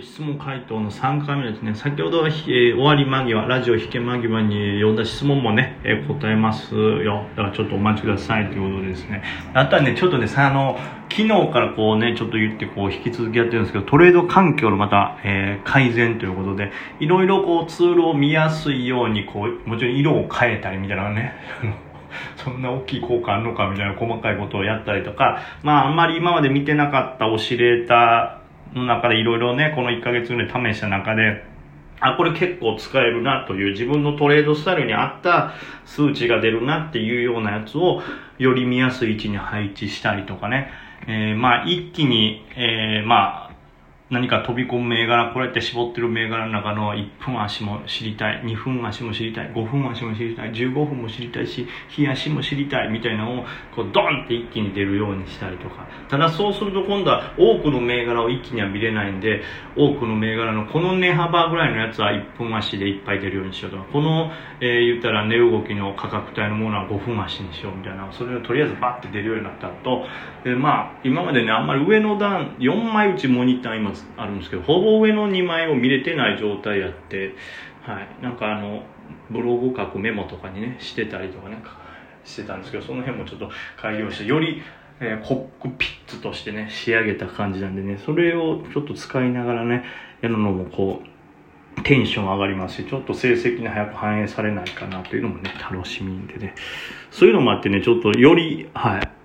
質問回答の3回目ですね。先ほどは、えー終わり間際、ラジオ引け間際に読んだ質問もね、えー答えますよ。だからちょっとお待ちくださいということですね。あとはね、ちょっとね、さあの、昨日からこうね、ちょっと言ってこう引き続きやってるんですけど、トレード環境のまた、えー改善ということで、いろいろこうツールを見やすいように、こう、もちろん色を変えたりみたいなね、そんな大きい効果あるのかみたいな細かいことをやったりとか、まああんまり今まで見てなかったオシレーターの中でいろいろね、この1ヶ月ぐらい試した中で、あ、これ結構使えるなという自分のトレードスタイルに合った数値が出るなっていうようなやつをより見やすい位置に配置したりとかね、えーまあ一気に、えーまあ何か飛び込む銘柄、こうやって絞ってる銘柄の中の1分足も知りたい、2分足も知りたい、5分足も知りたい、15分も知りたいし、日足も知りたいみたいなのを、こうドンって一気に出るようにしたりとか。ただそうすると今度は多くの銘柄を一気には見れないんで、多くの銘柄のこの値幅ぐらいのやつは1分足でいっぱい出るようにしようとか、この、えー言ったら値動きの価格帯のものは5分足にしようみたいな、それをとりあえずバッて出るようになったと、でまあ今までねあんまり上の段4枚打ちモニター今あるんですけどほぼ上の2枚を見れてない状態やってはいなんかあのブログ書くメモとかにねしてたりとかねしてたんですけどその辺もちょっと改良してより、えーコックピッツとしてね仕上げた感じなんでねそれをちょっと使いながらねやるのもこうテンション上がりますし、ちょっと成績に早く反映されないかなというのもね、楽しみでね。そういうのもあってね、ちょっとより、はい。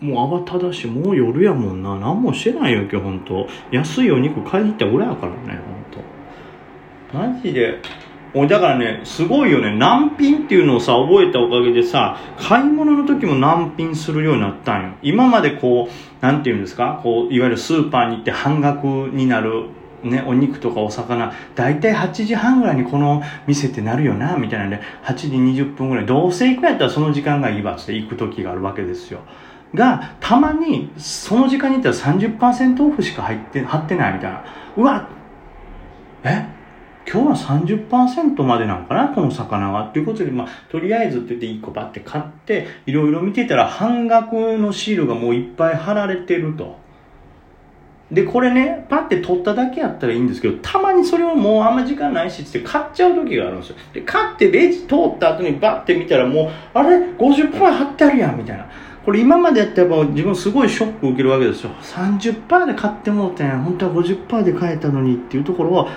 もう慌ただし、もう夜やもんな。何もしてないよ、今日ほんと。安いお肉買いに行ったぐらいやからね、ほんと。マジで。俺だからね、すごいよね。難品っていうのをさ、覚えたおかげでさ、買い物の時も難品するようになったんよ。今までこう、なんていうんですか、こう、いわゆるスーパーに行って半額になるね、お肉とかお魚、だいたい8時半ぐらいにこの店ってなるよな、みたいなんで、8時20分ぐらい、どうせ行くやったらその時間がいいわって行く時があるわけですよ。が、たまに、その時間に行ったら30%オフしか入って、貼ってないみたいな。うわえ？今日は30%までなのかなこの魚は？っていうことで、まあ、とりあえずって言って1個バッて買って、いろいろ見てたら半額のシールがもういっぱい貼られてると。で、これね、パッて取っただけやったらいいんですけど、たまにそれをもうあんま時間ないしって買っちゃう時があるんですよ。で、買ってレジ通った後にバッて見たらもう、あれ ?50% 貼ってあるやんみたいな。これ今までやったらやっぱ自分すごいショック受けるわけですよ。30%で買ってもうたやん。本当は50%で買えたのにっていうところを、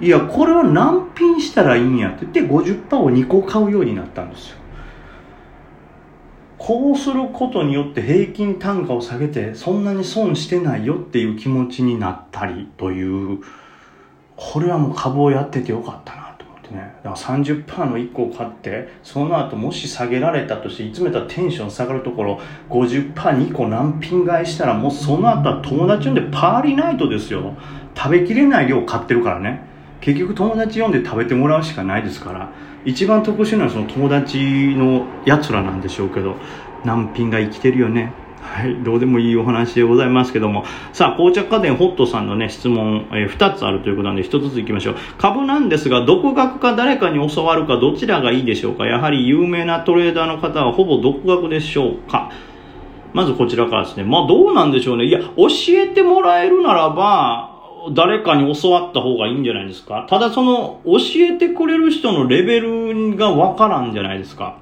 いや、これは何品したらいいんやって言って50%を2個買うようになったんですよ。こうすることによって平均単価を下げてそんなに損してないよっていう気持ちになったりというこれはもう株をやっててよかったなってね。だから30%の1個を買ってその後もし下げられたとしていつもやったらテンション下がるところ 50%2 個何品買いしたらもうその後は友達呼んでパーリナイトですよ。食べきれない量買ってるからね。結局友達呼んで食べてもらうしかないですから。一番得してるのはその友達のやつらなんでしょうけど難品が生きてるよね。はい、どうでもいいお話でございますけども。さあ、紅茶家電ホットさんのね、質問、えー2つあるということなんで、1つずつ行きましょう。株なんですが、独学か誰かに教わるか、どちらがいいでしょうかやはり有名なトレーダーの方はほぼ独学でしょうかまずこちらからですね。まあ、どうなんでしょうね。いや、教えてもらえるならば、誰かに教わった方がいいんじゃないですか。ただその、教えてくれる人のレベルがわからんじゃないですか。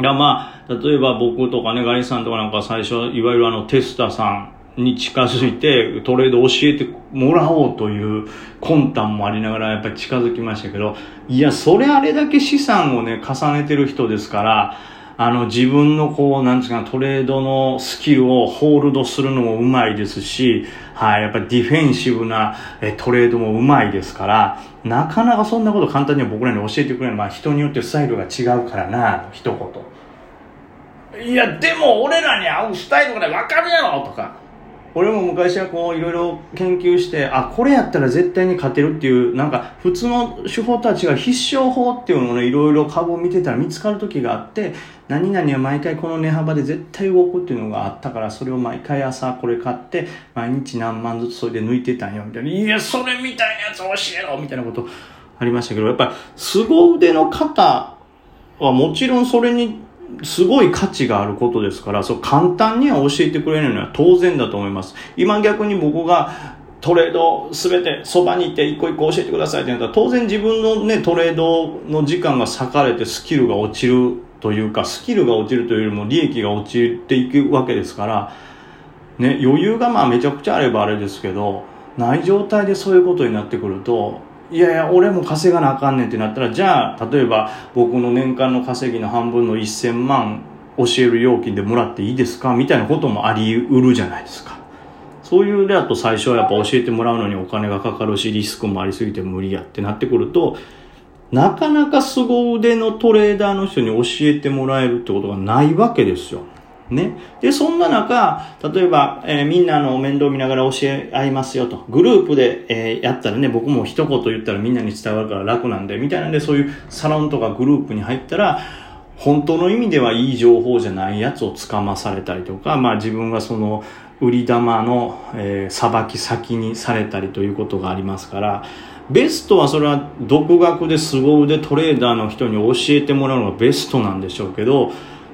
がまあ、例えば僕とかね、ガリさんとかなんか最初、いわゆるあのテスタさんに近づいてトレード教えてもらおうという魂胆もありながらやっぱり近づきましたけど、いや、それあれだけ資産をね、重ねてる人ですから、あの自分のこう、なんですか、トレードのスキルをホールドするのもうまいですし、はい、やっぱディフェンシブなえトレードもうまいですから、なかなかそんなこと簡単には僕らに教えてくれない。まあ人によってスタイルが違うからな、一言。いや、でも俺らに合うスタイルぐらい、わかるやろとか。俺も昔はこういろいろ研究して、あ、これやったら絶対に勝てるっていう、なんか普通の手法とは違う必勝法っていうのをね、いろいろ株を見てたら見つかる時があって、何々は毎回この値幅で絶対動くっていうのがあったから、それを毎回朝これ買って、毎日何万ずつそれで抜いてたんよ、みたいな。いや、それみたいなやつ教えろみたいなことありましたけど、やっぱり凄腕の方はもちろんそれにすごい価値があることですから、そう簡単には教えてくれないのは当然だと思います。今逆に僕がトレード全てそばに行って一個一個教えてくださいって言ったら当然自分のねトレードの時間が割かれてスキルが落ちるというかスキルが落ちるというよりも利益が落ちていくわけですからね余裕がまあめちゃくちゃあればあれですけどない状態でそういうことになってくるといやいや俺も稼がなあかんねんってなったらじゃあ例えば僕の年間の稼ぎの半分の1000万教える料金でもらっていいですかみたいなこともあり得るじゃないですかそういう例だと最初はやっぱ教えてもらうのにお金がかかるしリスクもありすぎて無理やってなってくるとなかなか凄腕のトレーダーの人に教えてもらえるってことがないわけですよ。ね。で、そんな中、例えば、えー、みんなの面倒見ながら教え合いますよと。グループで、えー、やったらね、僕も一言言ったらみんなに伝わるから楽なんで、みたいなんで、そういうサロンとかグループに入ったら、本当の意味ではいい情報じゃないやつをつかまされたりとか、まあ自分がその、売り玉の、えー、き先にされたりということがありますから、ベストはそれは独学で凄腕トレーダーの人に教えてもらうのがベストなんでしょうけど、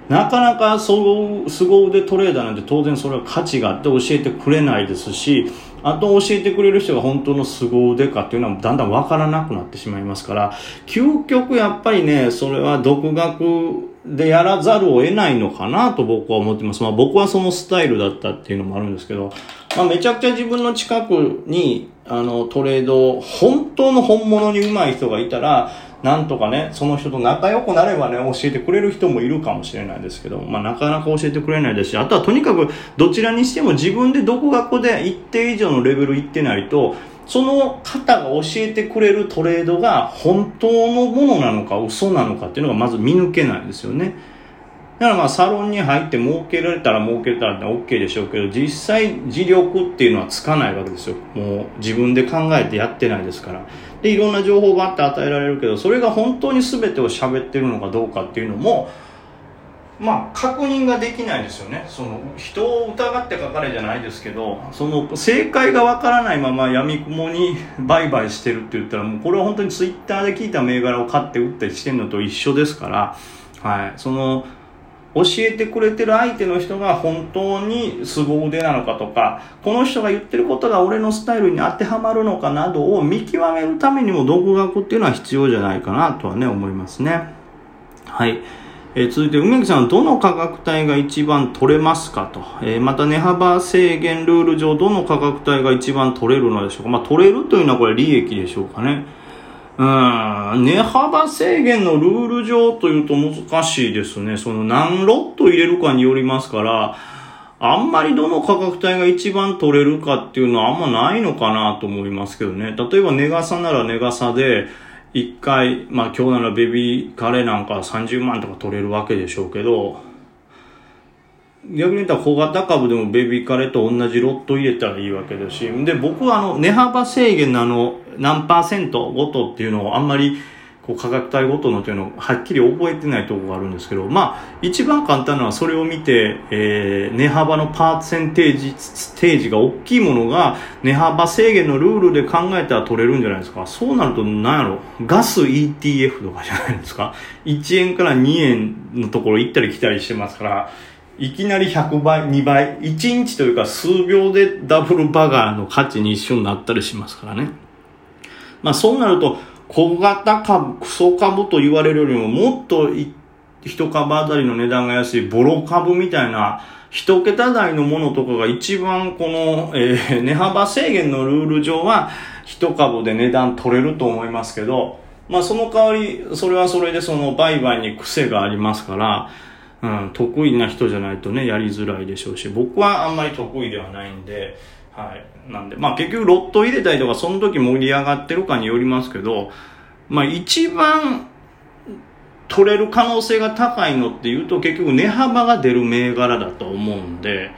なかなか凄腕トレーダーなんて当然それは価値があって教えてくれないですし、あと教えてくれる人が本当の凄腕かっていうのはだんだんわからなくなってしまいますから、究極やっぱりね、それは独学でやらざるを得ないのかなと僕は思ってます。まあ僕はそのスタイルだったっていうのもあるんですけど、まあめちゃくちゃ自分の近くに、あのトレード、本当の本物に上手い人がいたら、なんとかね、その人と仲良くなればね、教えてくれる人もいるかもしれないですけど、まあなかなか教えてくれないですし、あとはとにかくどちらにしても自分で独学で一定以上のレベル行ってないと、その方が教えてくれるトレードが本当のものなのか嘘なのかっていうのがまず見抜けないですよね。だからまあサロンに入って儲けられたら儲けたらって OK でしょうけど、実際自力っていうのはつかないわけですよ。もう自分で考えてやってないですから。で、いろんな情報があって与えられるけど、それが本当に全てを喋ってるのかどうかっていうのも、まあ、確認ができないですよねその人を疑って書かれじゃないですけどその正解がわからないままやみくもに売買してるって言ったらもうこれは本当にツイッターで聞いた銘柄を買って売ったりしてるのと一緒ですから、はい、その教えてくれてる相手の人が本当に凄腕なのかとかこの人が言ってることが俺のスタイルに当てはまるのかなどを見極めるためにも独学っていうのは必要じゃないかなとはね思いますねはい。えー、続いて、梅木さん、どの価格帯が一番取れますかと。えー、また、値幅制限ルール上、どの価格帯が一番取れるのでしょうか。まあ、取れるというのはこれ利益でしょうかね。うん、値幅制限のルール上というと難しいですね。その何ロット入れるかによりますから、あんまりどの価格帯が一番取れるかっていうのはあんまないのかなと思いますけどね。例えば値傘なら値傘で、1回、まあ今日ならベビーカレーなんか30万とか取れるわけでしょうけど、逆に言ったら小型株でもベビーカレーと同じロット入れたらいいわけですし、で、僕はあの、値幅制限のあの、何パーセントごとっていうのをあんまりこう価格帯ごとのというのをはっきり覚えてないところがあるんですけど、まあ、一番簡単なのはそれを見て、えー、値幅のパーセンテージ、ステージが大きいものが値幅制限のルールで考えたら取れるんじゃないですか。そうなると何やろガス ETF とかじゃないですか。1円から2円のところ行ったり来たりしてますから、いきなり100倍、2倍、1日というか数秒でダブルバガーの価値に一緒になったりしますからね。まあそうなると、小型株、クソ株と言われるよりももっと一株あたりの値段が安いボロ株みたいな一桁台のものとかが一番この、えー、値幅制限のルール上は一株で値段取れると思いますけど、まあその代わり、それはそれでその売買に癖がありますから、うん、得意な人じゃないとね、やりづらいでしょうし、僕はあんまり得意ではないんで、はい。なんで、まあ結局ロット入れたりとか、その時盛り上がってるかによりますけど、まあ一番取れる可能性が高いのっていうと、結局値幅が出る銘柄だと思うんで、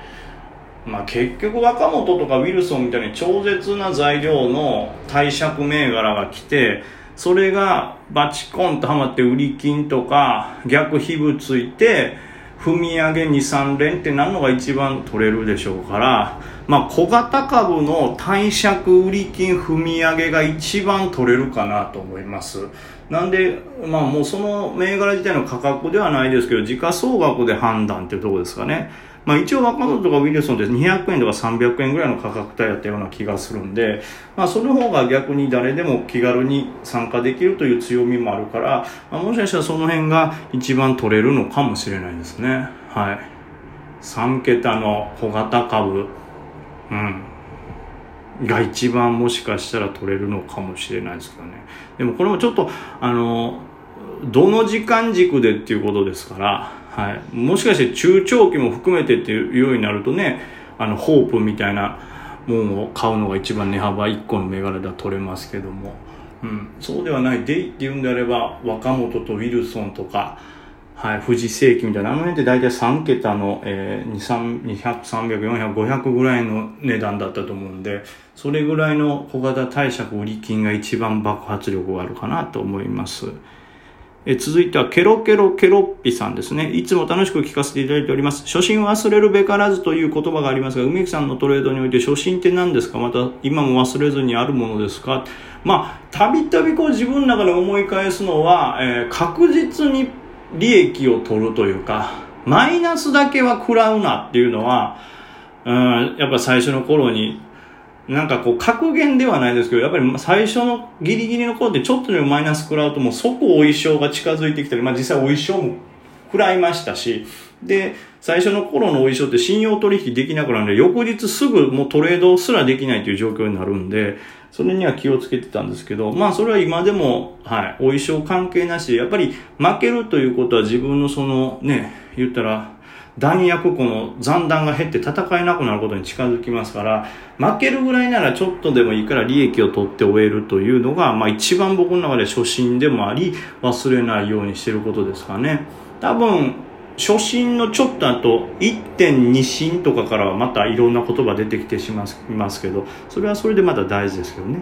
まあ結局若本とかウィルソンみたいに超絶な材料の貸借銘柄が来て、それがバチコンとはまって売り金とか逆皮膚ついて、踏み上げ2、3連ってなるのが一番取れるでしょうから、まあ、小型株の貸借売り金踏み上げが一番取れるかなと思います。なんで、まあもうその銘柄自体の価格ではないですけど、時価総額で判断っていうところですかね。まあ、一応若者とかウィルソンって200円とか300円ぐらいの価格帯やったような気がするんで、まあ、その方が逆に誰でも気軽に参加できるという強みもあるから、まあ、もしかしたらその辺が一番取れるのかもしれないですね。はい。3桁の小型株。うん。が一番もしかしたら取れるのかもしれないですけどね。でもこれもちょっとあのどの時間軸でっていうことですから、はい、もしかして中長期も含めてっていうようになるとねあのホープみたいなものを買うのが一番値幅1個の銘柄では取れますけども、うん、そうではない。デイっていうんであれば若本とウィルソンとかはい、富士世紀みたいな、あの辺って大体3桁の、えー、200、300、400、500ぐらいの値段だったと思うんで、それぐらいの小型貸借売り金が一番爆発力があるかなと思います。え続いては、ケロケロケロッピさんですね。いつも楽しく聞かせていただいております。初心忘れるべからずという言葉がありますが、梅木さんのトレードにおいて初心って何ですか？また今も忘れずにあるものですか？まあ、たびたびこう自分の中で思い返すのは、えー、確実に利益を取るというか、マイナスだけは食らうなっていうのは、うん、やっぱ最初の頃に、なんかこう格言ではないですけど、やっぱり最初のギリギリの頃でちょっとでもマイナス食らうともう即お衣装が近づいてきたり、まあ実際お衣装も食らいましたし、で、最初の頃のお衣装って信用取引できなくなるんで、翌日すぐもうトレードすらできないという状況になるんで、それには気をつけてたんですけど、まあそれは今でも、はい、お衣装関係なし、やっぱり負けるということは自分のそのね、言ったら、弾薬庫の残弾が減って戦えなくなることに近づきますから、負けるぐらいならちょっとでもいいから利益を取って終えるというのが、まあ一番僕の中で初心でもあり、忘れないようにしてることですかね。多分、初心のちょっとあと1.2心とかからはまたいろんな言葉出てきてしまますけどそれはそれでまた大事ですけどね